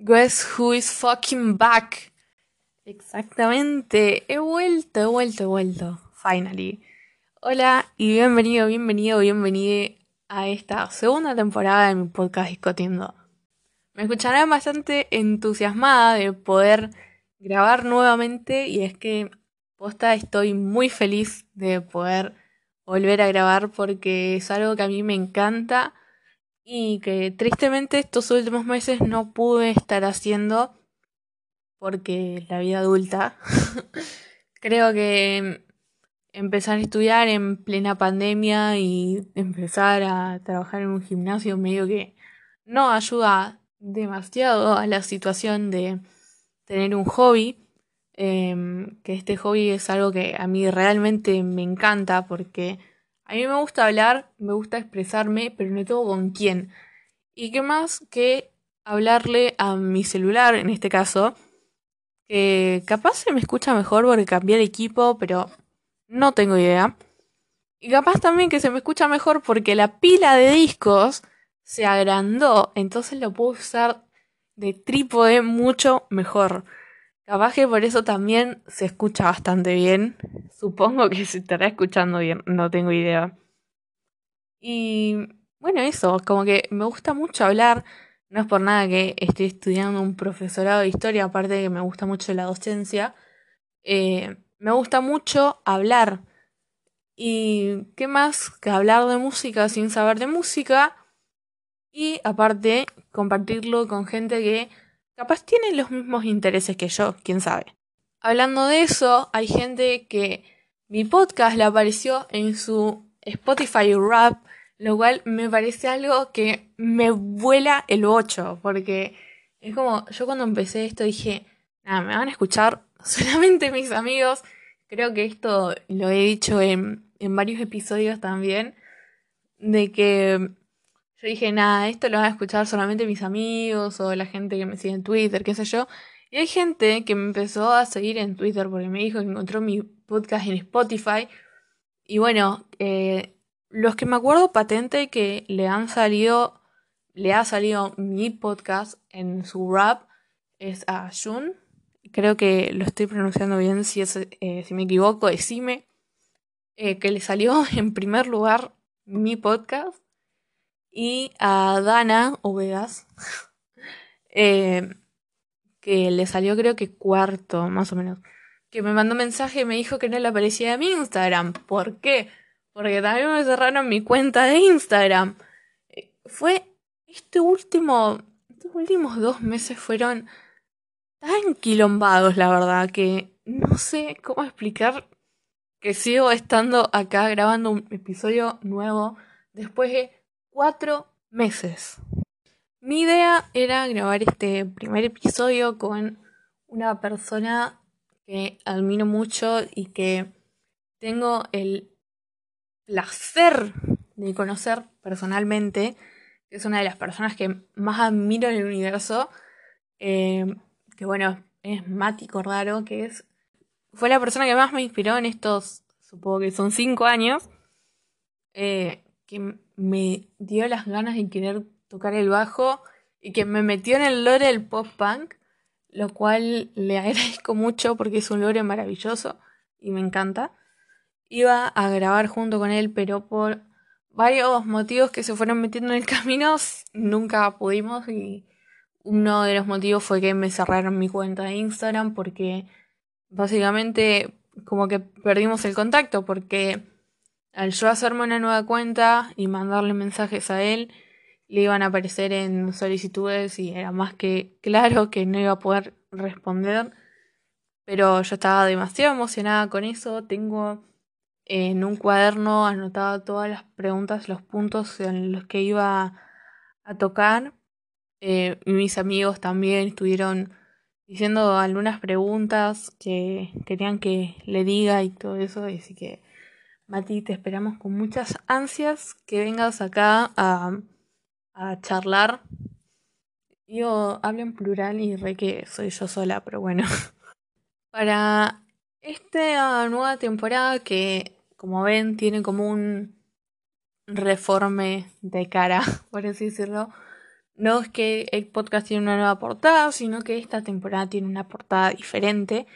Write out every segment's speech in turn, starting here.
Guess who is fucking back? Exactamente, he vuelto, he vuelto, he vuelto. Finally. Hola y bienvenido, bienvenido, bienvenido a esta segunda temporada de mi podcast Discotiendo. Me escucharán bastante entusiasmada de poder grabar nuevamente y es que posta estoy muy feliz de poder volver a grabar porque es algo que a mí me encanta y que tristemente estos últimos meses no pude estar haciendo porque la vida adulta creo que empezar a estudiar en plena pandemia y empezar a trabajar en un gimnasio medio que no ayuda demasiado a la situación de tener un hobby em, que este hobby es algo que a mí realmente me encanta porque a mí me gusta hablar, me gusta expresarme, pero no tengo con quién. ¿Y qué más que hablarle a mi celular, en este caso? Que capaz se me escucha mejor porque cambié el equipo, pero no tengo idea. Y capaz también que se me escucha mejor porque la pila de discos se agrandó, entonces lo puedo usar de trípode mucho mejor. Capaz por eso también se escucha bastante bien. Supongo que se estará escuchando bien, no tengo idea. Y bueno, eso, como que me gusta mucho hablar. No es por nada que estoy estudiando un profesorado de historia, aparte de que me gusta mucho la docencia. Eh, me gusta mucho hablar. Y qué más que hablar de música sin saber de música. Y aparte, compartirlo con gente que Capaz tienen los mismos intereses que yo, quién sabe. Hablando de eso, hay gente que mi podcast le apareció en su Spotify Rap, lo cual me parece algo que me vuela el 8, porque es como, yo cuando empecé esto dije, nada, me van a escuchar solamente mis amigos. Creo que esto lo he dicho en, en varios episodios también, de que yo dije, nada, esto lo van a escuchar solamente mis amigos o la gente que me sigue en Twitter, qué sé yo. Y hay gente que me empezó a seguir en Twitter porque me dijo que encontró mi podcast en Spotify. Y bueno, eh, los que me acuerdo patente que le han salido, le ha salido mi podcast en su rap es a Jun. Creo que lo estoy pronunciando bien, si, es, eh, si me equivoco, decime. Eh, que le salió en primer lugar mi podcast y a Dana Ovegas, eh, que le salió creo que cuarto, más o menos, que me mandó mensaje y me dijo que no le aparecía a mi Instagram. ¿Por qué? Porque también me cerraron mi cuenta de Instagram. Eh, fue este último, estos últimos dos meses fueron tan quilombados, la verdad, que no sé cómo explicar que sigo estando acá grabando un episodio nuevo después de cuatro meses. Mi idea era grabar este primer episodio con una persona que admiro mucho y que tengo el placer de conocer personalmente, que es una de las personas que más admiro en el universo, eh, que bueno, es Mati Cordaro, que es, fue la persona que más me inspiró en estos, supongo que son cinco años, eh, que me dio las ganas de querer tocar el bajo y que me metió en el lore del pop punk, lo cual le agradezco mucho porque es un lore maravilloso y me encanta. Iba a grabar junto con él, pero por varios motivos que se fueron metiendo en el camino, nunca pudimos y uno de los motivos fue que me cerraron mi cuenta de Instagram porque básicamente como que perdimos el contacto porque al yo hacerme una nueva cuenta y mandarle mensajes a él, le iban a aparecer en solicitudes y era más que claro que no iba a poder responder. Pero yo estaba demasiado emocionada con eso. Tengo en un cuaderno anotado todas las preguntas, los puntos en los que iba a tocar. Eh, mis amigos también estuvieron diciendo algunas preguntas que querían que le diga y todo eso. Así que Mati, te esperamos con muchas ansias que vengas acá a, a charlar. Yo hablo en plural y re que soy yo sola, pero bueno. Para esta nueva temporada que, como ven, tiene como un reforme de cara, por así decirlo, no es que el podcast tiene una nueva portada, sino que esta temporada tiene una portada diferente,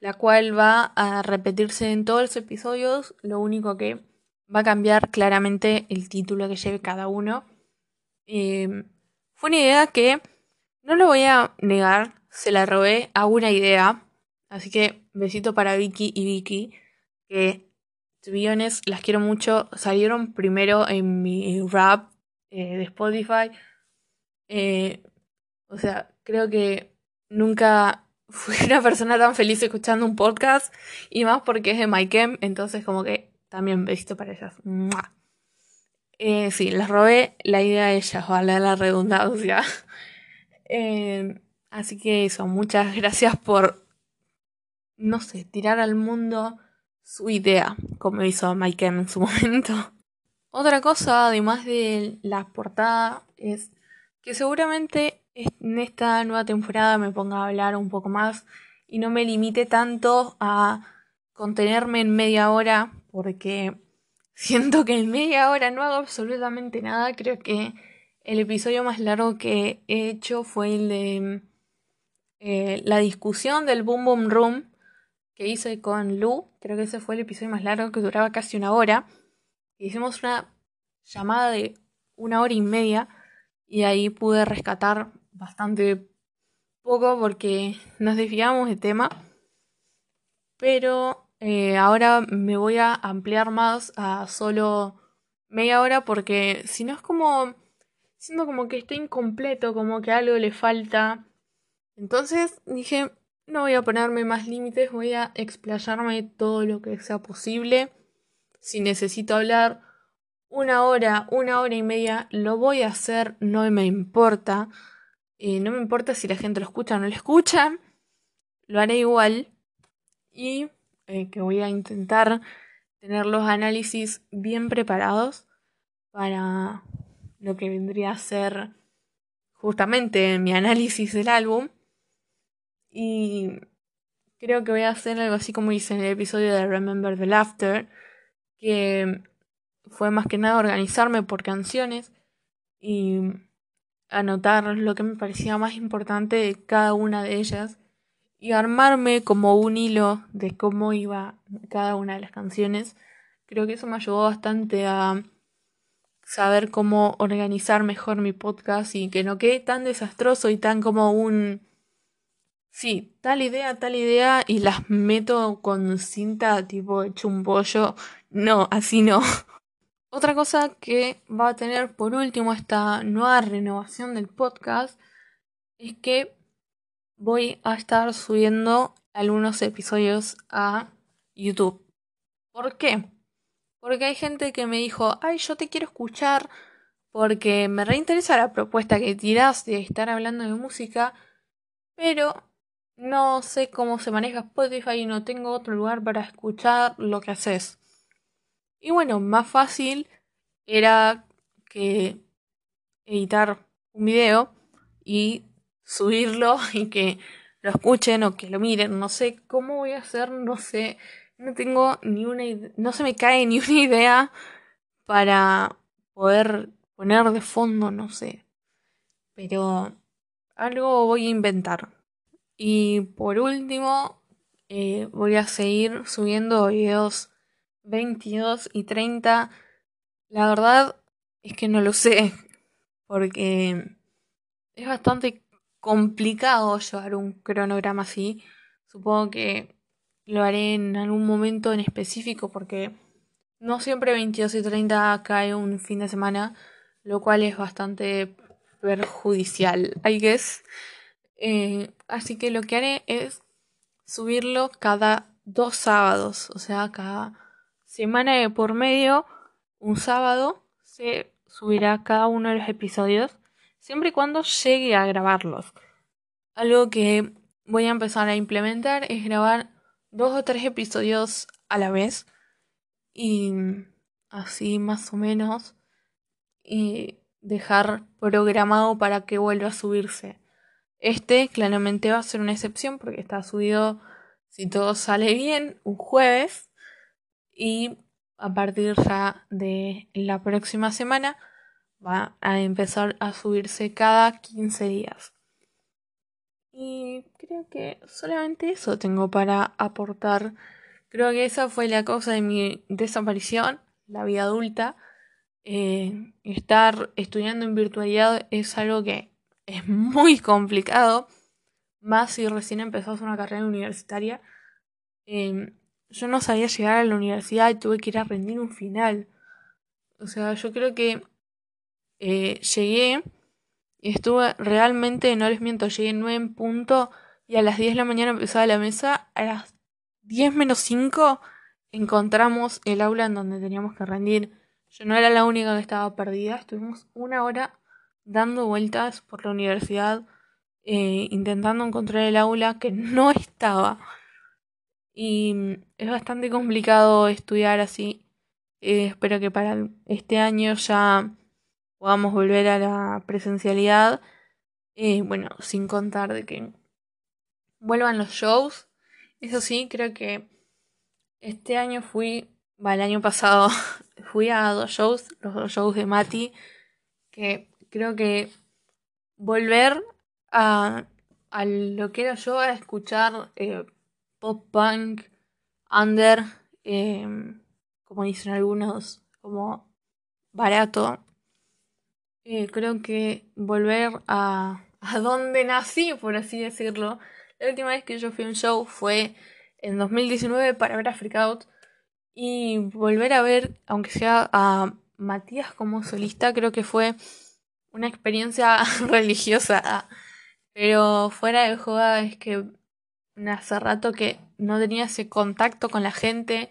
la cual va a repetirse en todos los episodios, lo único que va a cambiar claramente el título que lleve cada uno. Em, fue una idea que, no lo voy a negar, se la robé a una idea, así que besito para Vicky y Vicky, que, to las quiero mucho, salieron primero en mi rap eh, de Spotify. Eh, o sea, creo que nunca fui una persona tan feliz escuchando un podcast y más porque es de MyChem, entonces como que también besito para ellas. Eh, sí, les robé la idea a ellas, vale la redundancia. Eh, así que eso, muchas gracias por, no sé, tirar al mundo su idea, como hizo MyChem en su momento. Otra cosa, además de la portada, es que seguramente en esta nueva temporada me ponga a hablar un poco más y no me limite tanto a contenerme en media hora porque siento que en media hora no hago absolutamente nada. Creo que el episodio más largo que he hecho fue el de eh, la discusión del Boom Boom Room que hice con Lu. Creo que ese fue el episodio más largo que duraba casi una hora. Hicimos una llamada de una hora y media y ahí pude rescatar bastante poco porque nos desviamos de tema. Pero eh, ahora me voy a ampliar más a solo media hora porque si no es como... Siento como que está incompleto, como que algo le falta. Entonces dije, no voy a ponerme más límites, voy a explayarme todo lo que sea posible. Si necesito hablar una hora, una hora y media, lo voy a hacer, no me importa. Eh, no me importa si la gente lo escucha o no lo escucha, lo haré igual. Y eh, que voy a intentar tener los análisis bien preparados para lo que vendría a ser justamente mi análisis del álbum. Y creo que voy a hacer algo así como hice en el episodio de Remember the Laughter, que fue más que nada organizarme por canciones y anotar lo que me parecía más importante de cada una de ellas y armarme como un hilo de cómo iba cada una de las canciones. Creo que eso me ayudó bastante a saber cómo organizar mejor mi podcast y que no quede tan desastroso y tan como un... Sí, tal idea, tal idea y las meto con cinta tipo hecho un pollo. No, así no. Otra cosa que va a tener por último esta nueva renovación del podcast es que voy a estar subiendo algunos episodios a YouTube. ¿Por qué? Porque hay gente que me dijo, ay, yo te quiero escuchar porque me reinteresa la propuesta que tiras de estar hablando de música, pero no sé cómo se maneja Spotify y no tengo otro lugar para escuchar lo que haces. Y bueno, más fácil era que editar un video y subirlo y que lo escuchen o que lo miren. No sé cómo voy a hacer, no sé, no tengo ni una no se me cae ni una idea para poder poner de fondo, no sé. Pero algo voy a inventar. Y por último, eh, voy a seguir subiendo videos 22 y 30. La verdad es que no lo sé, porque es bastante complicado llevar un cronograma así. Supongo que lo haré en algún momento en específico porque no siempre 22 y 30 cae un fin de semana, lo cual es bastante perjudicial, I guess. Eh, así que lo que haré es subirlo cada dos sábados, o sea, cada semana de por medio, un sábado, se subirá cada uno de los episodios, siempre y cuando llegue a grabarlos. Algo que voy a empezar a implementar es grabar dos o tres episodios a la vez y así más o menos y dejar programado para que vuelva a subirse. Este claramente va a ser una excepción porque está subido, si todo sale bien, un jueves y a partir ya de la próxima semana va a empezar a subirse cada 15 días. Y creo que solamente eso tengo para aportar. Creo que esa fue la causa de mi desaparición, la vida adulta. Eh, estar estudiando en virtualidad es algo que es muy complicado, más si recién empezás una carrera universitaria. Em, yo no sabía llegar a la universidad y tuve que ir a rendir un final. O sea, yo creo que eh, llegué y estuve realmente, no les miento, llegué en 9 en punto y a las 10 de la mañana empezaba la mesa. A las 10 menos 5 encontramos el aula en donde teníamos que rendir. Yo no era la única que estaba perdida. Estuvimos una hora dando vueltas por la universidad eh, intentando encontrar el aula que no estaba. Y es bastante complicado estudiar así. Eh, espero que para este año ya podamos volver a la presencialidad. Eh, bueno, sin contar de que vuelvan los shows. Eso sí, creo que este año fui, va, el año pasado fui a dos shows, los dos shows de Mati, que creo que volver a, a lo que era yo a escuchar eh, pop punk, under, eh, como dicen algunos, como barato, eh, creo que volver a, a donde nací, por así decirlo. La última vez que yo fui a un show fue en 2019 para ver a Freak Out. Y volver a ver, aunque sea a Matías como solista, creo que fue una experiencia religiosa. Pero fuera de joda es que hace rato que no tenía ese contacto con la gente,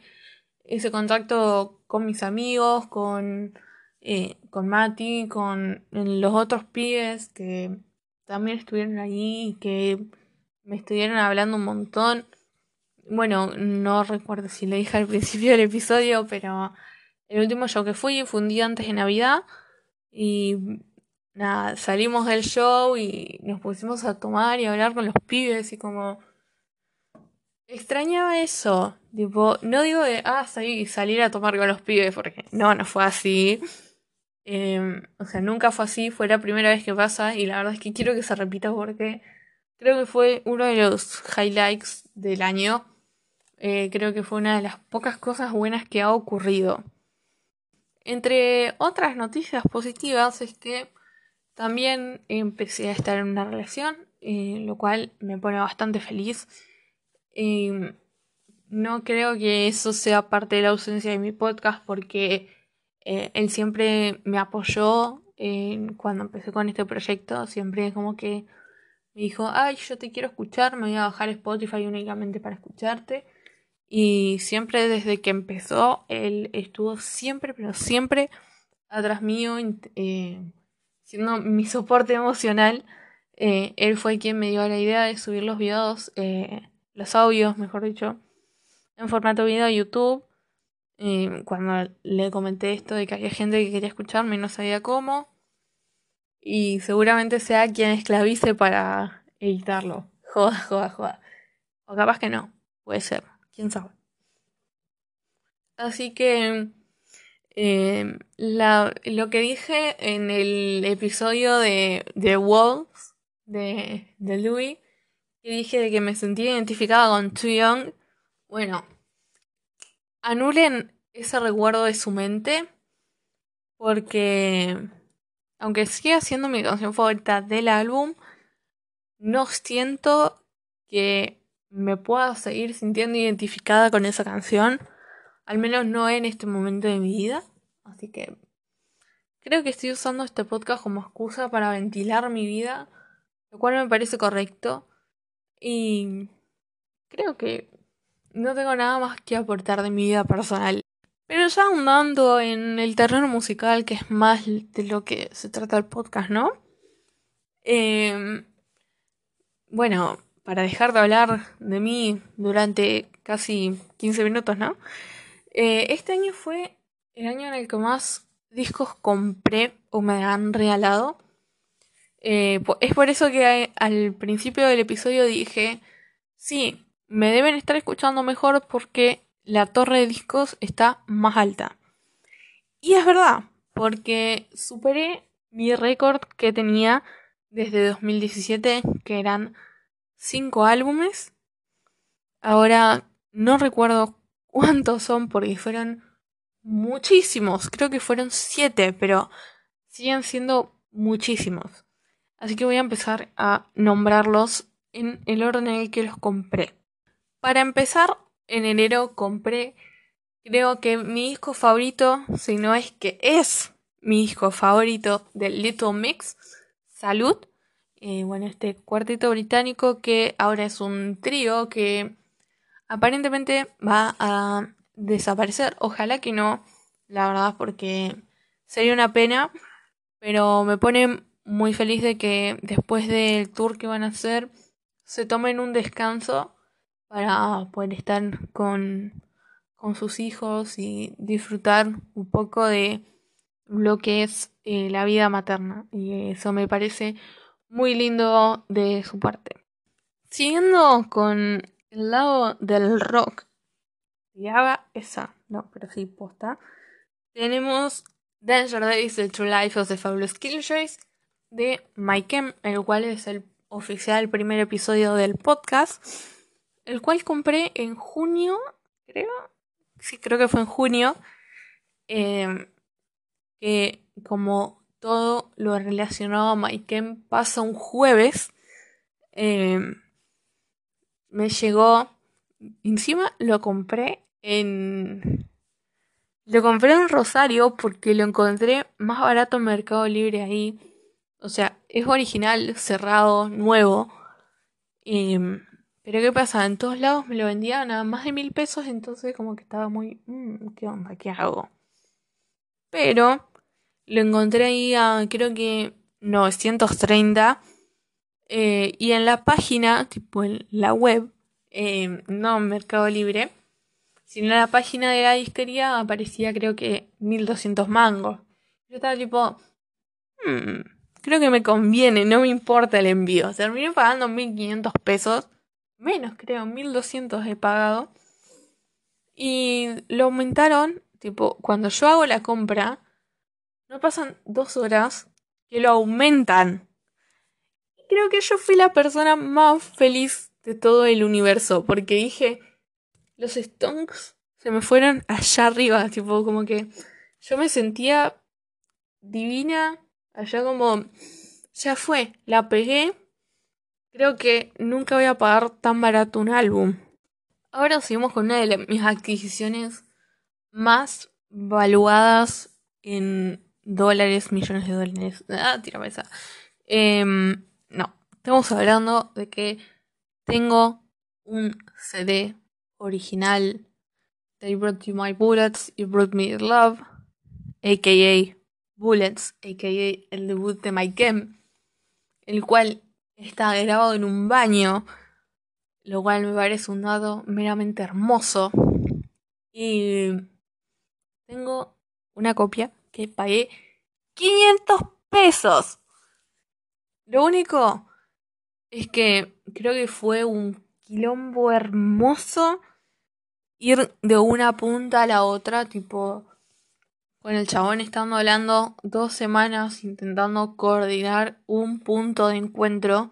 ese contacto con mis amigos, con eh, con Mati, con los otros pibes que también estuvieron allí y que me estuvieron hablando un montón. Bueno, no recuerdo si le dije al principio del episodio, pero el último show que fui fue un día antes de Navidad y nada, salimos del show y nos pusimos a tomar y hablar con los pibes y como extrañaba eso. Tipo, no digo de ah, salir, a tomar con los pibes, porque no, no fue así. Em, o sea, nunca fue así, fue la primera vez que pasa y la verdad es que quiero que se repita porque creo que fue uno de los highlights del año. Eh, creo que fue una de las pocas cosas buenas que ha ocurrido. Entre otras noticias positivas es que también empecé a estar en una relación, eh, lo cual me pone bastante feliz. Em, no creo que eso sea parte de la ausencia de mi podcast porque eh, él siempre me apoyó cuando empecé con este proyecto, siempre como que me dijo, ay, yo te quiero escuchar, me voy a bajar Spotify únicamente para escucharte. Y siempre desde que empezó, él estuvo siempre, pero siempre atrás mío, eh, siendo mi soporte emocional. Eh, él fue quien me dio la idea de subir los videos, los audios, mejor dicho, en formato video a YouTube cuando le comenté esto de que había gente que quería escucharme y no sabía cómo. Y seguramente sea quien esclavice para editarlo. Joda, joda, joda. O capaz que no. Puede ser. Quién sabe. Así que em, lo que dije en el episodio de, The Wolves de, de Louis, que dije de que me sentía identificada con Too Young, bueno, anulen ese recuerdo de su mente porque aunque siga siendo mi canción favorita del álbum, no siento que me pueda seguir sintiendo identificada con esa canción, al menos no en este momento de mi vida, así que creo que estoy usando este podcast como excusa para ventilar mi vida, lo cual me parece correcto y creo que no tengo nada más que aportar de mi vida personal. Pero ya ahondando en el terreno musical, que es más de lo que se trata el podcast, ¿no? Em, bueno, para dejar de hablar de mí durante casi 15 minutos, ¿no? Eh, este año fue el año en el que más discos compré o me han regalado. Eh, es por eso que al principio del episodio dije, sí, me deben estar escuchando mejor porque la torre de discos está más alta. Y es verdad, porque superé mi récord que tenía desde 2017, que eran 5 álbumes. Ahora no recuerdo cuántos son porque fueron muchísimos, creo que fueron 7, pero siguen siendo muchísimos. Así que voy a empezar a nombrarlos en el orden en el que los compré. Para empezar, en enero compré, creo que mi disco favorito, si no es que es mi disco favorito del Little Mix, Salud. Eh, bueno, este cuarteto británico que ahora es un trío que aparentemente va a desaparecer. Ojalá que no, la verdad, porque sería una pena. Pero me pone muy feliz de que después del tour que van a hacer se tomen un descanso para poder estar con, con sus hijos y disfrutar un poco de lo que es eh, la vida materna. Y eso me parece muy lindo de su parte. Siguiendo con el lado del rock, haga esa, no, pero sí, posta. Tenemos Danger Days, The True Life of the Fabulous Killjoys de Mike el cual es el oficial primer episodio del podcast, el cual compré en junio, creo. Sí, creo que fue en junio. Em, que como todo lo relacionado a Mike pasa un jueves. Em, me llegó. Encima lo compré en. Lo compré en Rosario porque lo encontré más barato en Mercado Libre ahí. O sea, es original, cerrado, nuevo. Pero ¿qué pasa? En todos lados me lo vendían a más de mil pesos, entonces como que estaba muy... Mm, ¿Qué onda? ¿Qué hago? Pero lo encontré ahí a creo que 930. Eh, y en la página, tipo en la web, em, no Mercado Libre, sino en la página de la disquería aparecía creo que 1200 mangos. Yo estaba tipo... Hmm, creo que me conviene, no me importa el envío. Terminé pagando 1500 pesos. Menos, creo, 1200 he pagado. Y lo aumentaron, tipo, cuando yo hago la compra, no pasan dos horas que lo aumentan. Creo que yo fui la persona más feliz de todo el universo, porque dije, los stonks se me fueron allá arriba, tipo, como que yo me sentía divina Allá como, ya fue, la pegué. Creo que nunca voy a pagar tan barato un álbum. Ahora seguimos con una de mis adquisiciones más valuadas en dólares, millones de dólares. Ah, tira esa. Em, no, estamos hablando de que tengo un CD original. They brought you my bullets, you brought me love, aka Bullets, a.k.a. el debut de Mike el cual está grabado en un baño, lo cual me parece un dato meramente hermoso. Y tengo una copia que pagué 500 pesos. Lo único es que creo que fue un quilombo hermoso ir de una punta a la otra, tipo con el chabón estando hablando dos semanas intentando coordinar un punto de encuentro.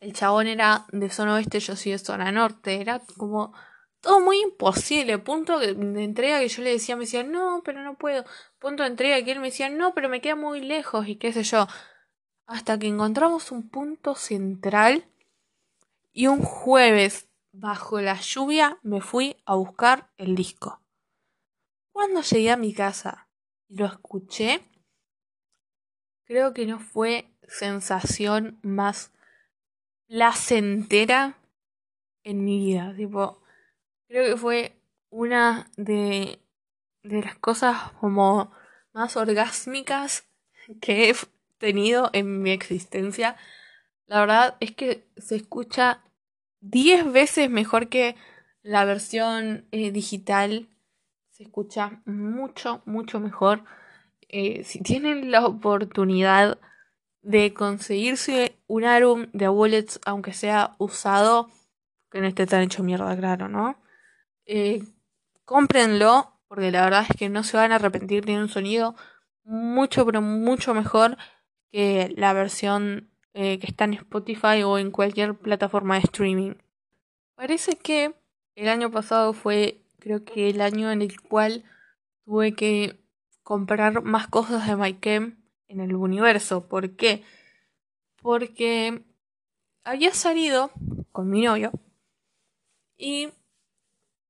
El chabón era de zona oeste, yo soy de zona norte. Era como todo muy imposible. Punto de entrega que yo le decía, me decía, no, pero no puedo. Punto de entrega que él me decía, no, pero me queda muy lejos y qué sé yo. Hasta que encontramos un punto central y un jueves, bajo la lluvia, me fui a buscar el disco. Cuando llegué a mi casa, lo escuché, creo que no fue sensación más placentera en mi vida. Tipo, creo que fue una de, de las cosas como más orgásmicas que he tenido en mi existencia. La verdad es que se escucha 10 veces mejor que la versión eh, digital se escucha mucho, mucho mejor. Eh, si tienen la oportunidad de conseguirse un álbum de Bullets, aunque sea usado, que no esté tan hecho mierda, claro, ¿no? Eh, cómprenlo, porque la verdad es que no se van a arrepentir, tiene un sonido mucho, pero mucho mejor que la versión eh, que está en Spotify o en cualquier plataforma de streaming. Parece que el año pasado fue, creo que el año en el cual tuve que comprar más cosas de MyChem en el universo. ¿Por qué? Porque había salido con mi novio y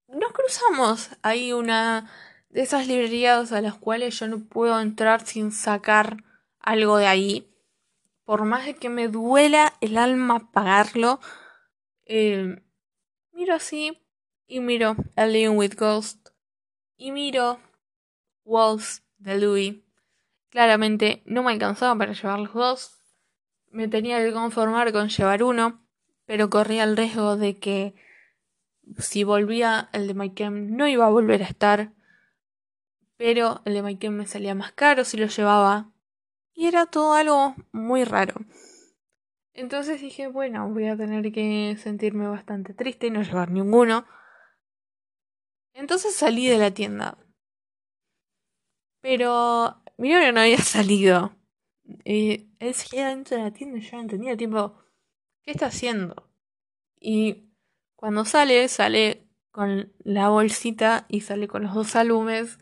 nos cruzamos. Hay una de esas librerías a las cuales yo no puedo entrar sin sacar algo de ahí. Por más de que me duela el alma pagarlo, eh, miro así y miro A Living with Ghost y miro Walls de Louis. Claramente no me alcanzaba para llevar los dos. Me tenía que conformar con llevar uno, pero corría el riesgo de que si volvía el de Mykem no iba a volver a estar. Pero el de Mykem me salía más caro si lo llevaba. Y era todo algo muy raro. Entonces dije, bueno, voy a tener que sentirme bastante triste y no llevar ninguno. Entonces salí de la tienda. Pero mi novio no había salido. Y él seguía dentro de la tienda y yo no entendía, tipo, ¿qué está haciendo? Y cuando sale, sale con la bolsita y sale con los dos álbumes.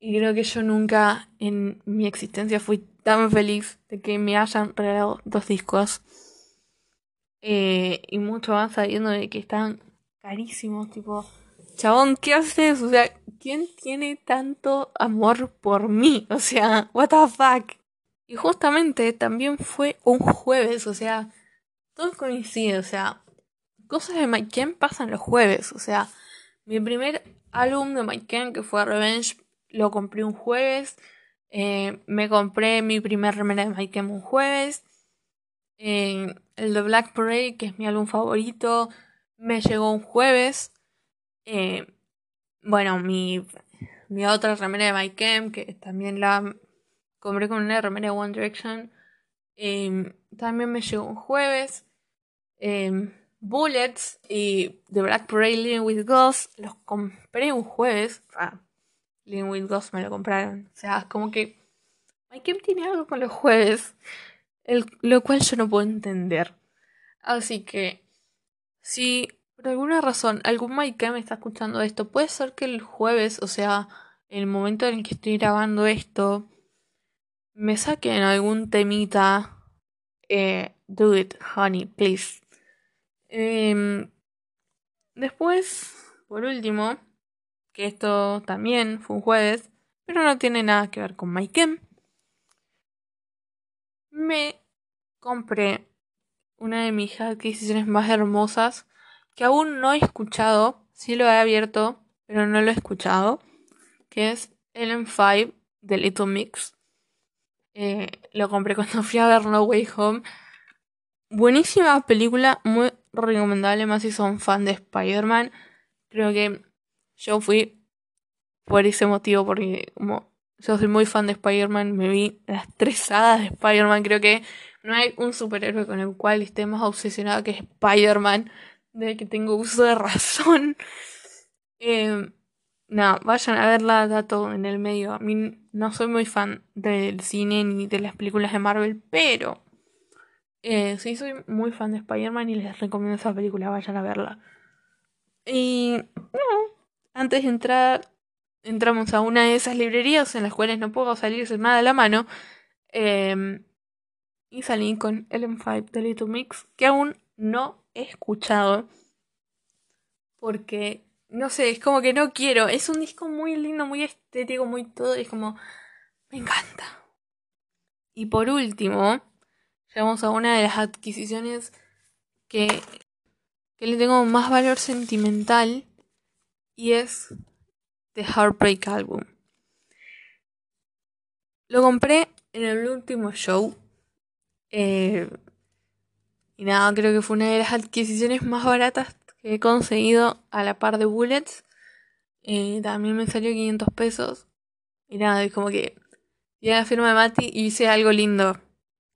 Y creo que yo nunca en mi existencia fui tan feliz de que me hayan regalado dos discos. Eh, y mucho más sabiendo de que están carísimos, tipo, chabón, ¿qué haces? O sea, ¿quién tiene tanto amor por mí? O sea, what the fuck. Y justamente también fue un jueves, o sea, todo coincide, o sea, cosas de Mike Ken pasan los jueves, o sea, mi primer álbum de Mike que fue Revenge, lo compré un jueves, eh, me compré mi primer remera de Mike Ken un jueves, eh, el de Black Parade, que es mi álbum favorito, me llegó un jueves, eh, bueno, mi, mi otra remera de My Camp, que también la compré con una remera de One Direction, em, también me llegó un jueves. Em, Bullets y The Black Parade Living with Ghosts los compré un jueves. Ah, Living with Ghosts me lo compraron. O sea, como que My tiene algo con los jueves, el, lo cual yo no puedo entender. Así que, si por alguna razón, algún Mike me está escuchando esto. Puede ser que el jueves, o sea, el momento en el que estoy grabando esto, me saquen algún temita. Eh, do it, honey, please. Em, después, por último, que esto también fue un jueves, pero no tiene nada que ver con Mike Me compré una de mis adquisiciones más hermosas que aún no he escuchado, sí lo he abierto, pero no lo he escuchado, que es Ellen 5 de Little Mix. Eh, lo compré cuando fui a ver No Way Home. Buenísima película, muy recomendable, más si son fan de Spider-Man. Creo que yo fui por ese motivo, porque como yo soy muy fan de Spider-Man, me vi las tres de Spider-Man. Creo que no hay un superhéroe con el cual esté más obsesionado que Spider-Man de que tengo uso de razón. Eh, no, vayan a verla, dato en el medio. A mí no soy muy fan del cine ni de las películas de Marvel, pero eh, sí soy muy fan de Spider-Man y les recomiendo esa película, vayan a verla. Y antes de entrar, entramos a una de esas librerías en las cuales no puedo salir sin nada a la mano. Eh, y salí con Ellen 5 de Little Mix, que aún no escuchado. Porque, no sé, es como que no quiero. Es un disco muy lindo, muy estético, muy todo. es como, me encanta. Y por último, llegamos a una de las adquisiciones que, que le tengo más valor sentimental. Y es The Heartbreak Album. Lo compré en el último show. Eh, y nada, creo que fue una de las adquisiciones más baratas que he conseguido a la par de Bullets. Eh, también me salió 500 pesos. Y nada, es como que vi la firma de Mati y hice algo lindo.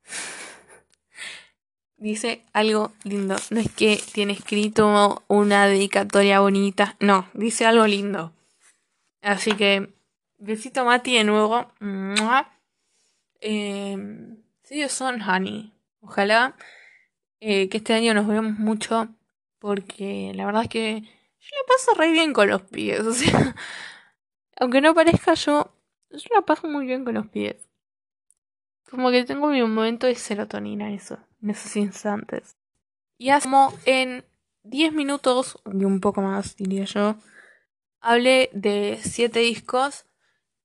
dice algo lindo. No es que tiene escrito una dedicatoria bonita. No, dice algo lindo. Así que Besito Mati de nuevo. Eh, sí, son Honey. Ojalá eh, que este año nos veamos mucho. Porque la verdad es que yo la paso re bien con los pies. O sea, aunque no parezca yo, yo la paso muy bien con los pies. Como que tengo mi momento de serotonina eso, en esos instantes. Y hace como en 10 minutos, y un poco más diría yo, hablé de 7 discos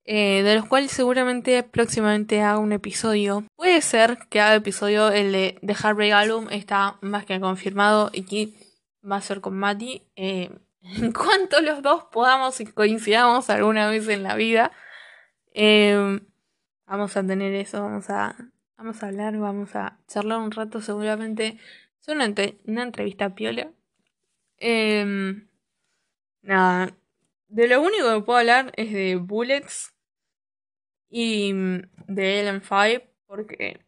eh, de los cuales seguramente próximamente haga un episodio. Puede ser que haga episodio el de The Heartbreak Album, está más que confirmado y va a ser con Mati. Eh, en cuanto los dos podamos y coincidamos alguna vez en la vida, eh, vamos a tener eso, vamos a, vamos a hablar, vamos a charlar un rato seguramente. Es una, una entrevista piola. nada, de lo único que puedo hablar es de Bullets, y mm, de Ellen 5 porque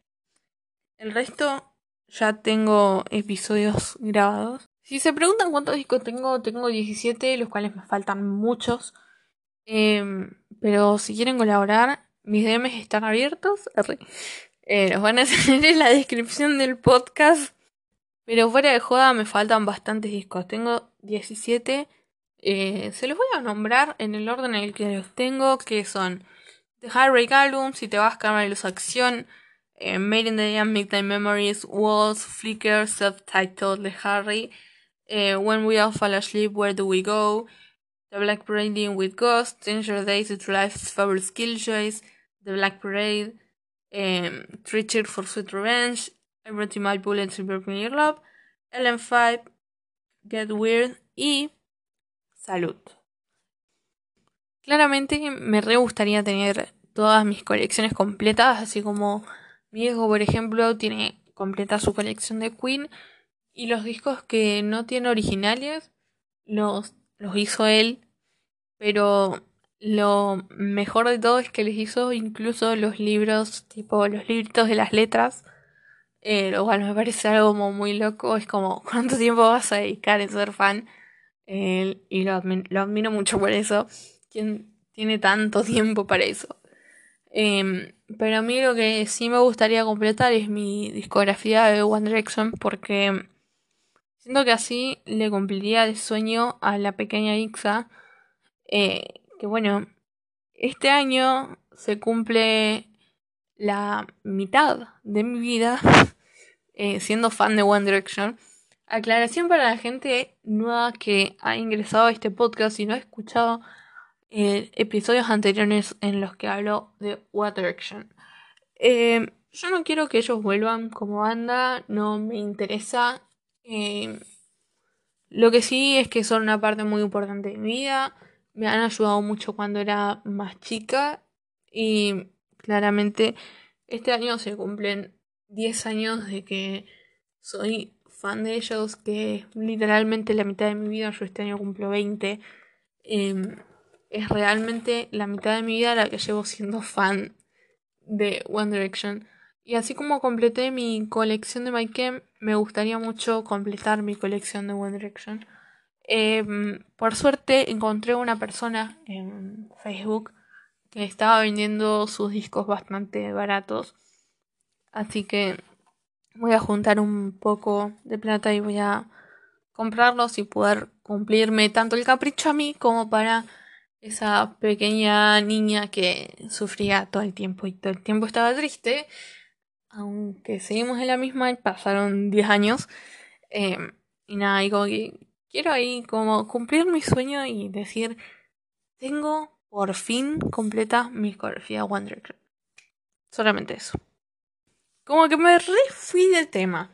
el resto ya tengo episodios grabados. Si se preguntan cuántos discos tengo, tengo 17, los cuales me faltan muchos. Em, pero si quieren colaborar, mis DMs están abiertos. Eh, los van a tener en la descripción del podcast. Pero fuera de joda me faltan bastantes discos. Tengo 17. Eh, se los voy a nombrar en el orden en el que los tengo, que son The Heartbreak Album, si te vas a Cámara de Acción, eh, Made in the Young Midnight Memories, Walls, Flicker, Self-Titled, The Harry, eh, When We All Fall Asleep, Where Do We Go, The Black Parade with Ghost, Danger Days, It's Life's Favorite Skilljoys, The Black Parade, um, Treacher for Sweet Revenge, You My Bullets to Burn Your Love, LM5, Get Weird y Salud. Claramente me re gustaría tener todas mis colecciones completas, así como mi hijo, por ejemplo, tiene completa su colección de Queen y los discos que no tiene originales los, los hizo él, pero lo mejor de todo es que les hizo incluso los libros, tipo los libritos de las letras, eh, lo cual me parece algo muy loco, es como cuánto tiempo vas a dedicar en ser fan eh, y lo, lo admiro mucho por eso. ¿Quién tiene tanto tiempo para eso? Em, pero a mí lo que sí me gustaría completar es mi discografía de One Direction porque siento que así le cumpliría el sueño a la pequeña Ixa. Eh, que bueno, este año se cumple la mitad de mi vida eh, siendo fan de One Direction. Aclaración para la gente nueva que ha ingresado a este podcast y no ha escuchado eh, episodios anteriores en los que hablo de What Direction. Eh, yo no quiero que ellos vuelvan como banda, no me interesa. Eh, lo que sí es que son una parte muy importante de mi vida. Me han ayudado mucho cuando era más chica. Y claramente este año se cumplen 10 años de que soy fan de ellos, que literalmente la mitad de mi vida. Yo este año cumplo 20 es realmente la mitad de mi vida la que llevo siendo fan de One Direction. Y así como completé mi colección de My me gustaría mucho completar mi colección de One Direction. Em, por suerte encontré una persona en Facebook que estaba vendiendo sus discos bastante baratos. Así que voy a juntar un poco de plata y voy a comprarlos y poder cumplirme tanto el capricho a mí como para esa pequeña niña que sufría todo el tiempo y todo el tiempo estaba triste, aunque seguimos en la misma, pasaron 10 años. Em, y nada, y como que quiero ahí como cumplir mi sueño y decir, tengo por fin completa mi discografía Wonder Solamente eso. Como que me re fui del tema.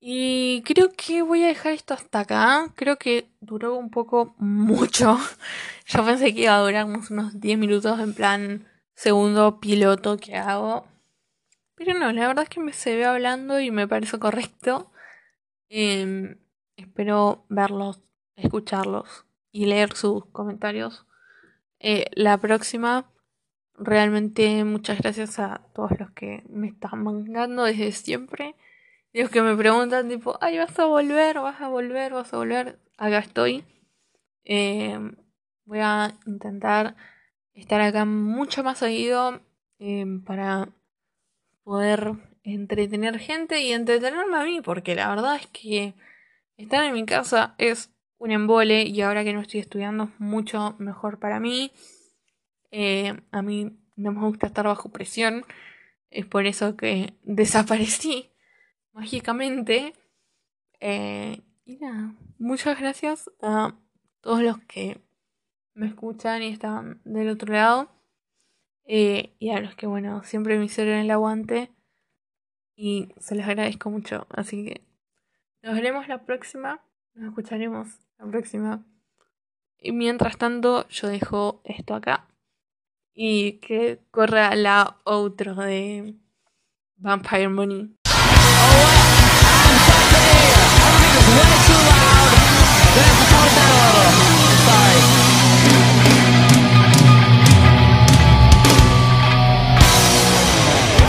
Y creo que voy a dejar esto hasta acá. Creo que duró un poco mucho. Yo pensé que iba a durar unos 10 minutos en plan segundo piloto que hago. Pero no, la verdad es que me se ve hablando y me parece correcto. Em, espero verlos, escucharlos y leer sus comentarios. Eh, la próxima, realmente muchas gracias a todos los que me están mangando desde siempre. Los que me preguntan tipo, ay, vas a volver, vas a volver, vas a volver. Acá estoy. Em, voy a intentar estar acá mucho más seguido em, para poder entretener gente y entretenerme a mí, porque la verdad es que estar en mi casa es un embole y ahora que no estoy estudiando es mucho mejor para mí. Eh, a mí no me gusta estar bajo presión, es por eso que desaparecí mágicamente. Eh, y nada, muchas gracias a todos los que me escuchan y están del otro lado. Eh, y a los que, bueno, siempre me hicieron el aguante. Y se les agradezco mucho. Así que nos veremos la próxima. Nos escucharemos la próxima. Y mientras tanto, yo dejo esto acá. Y que corra la otro de Vampire Money. That's the point.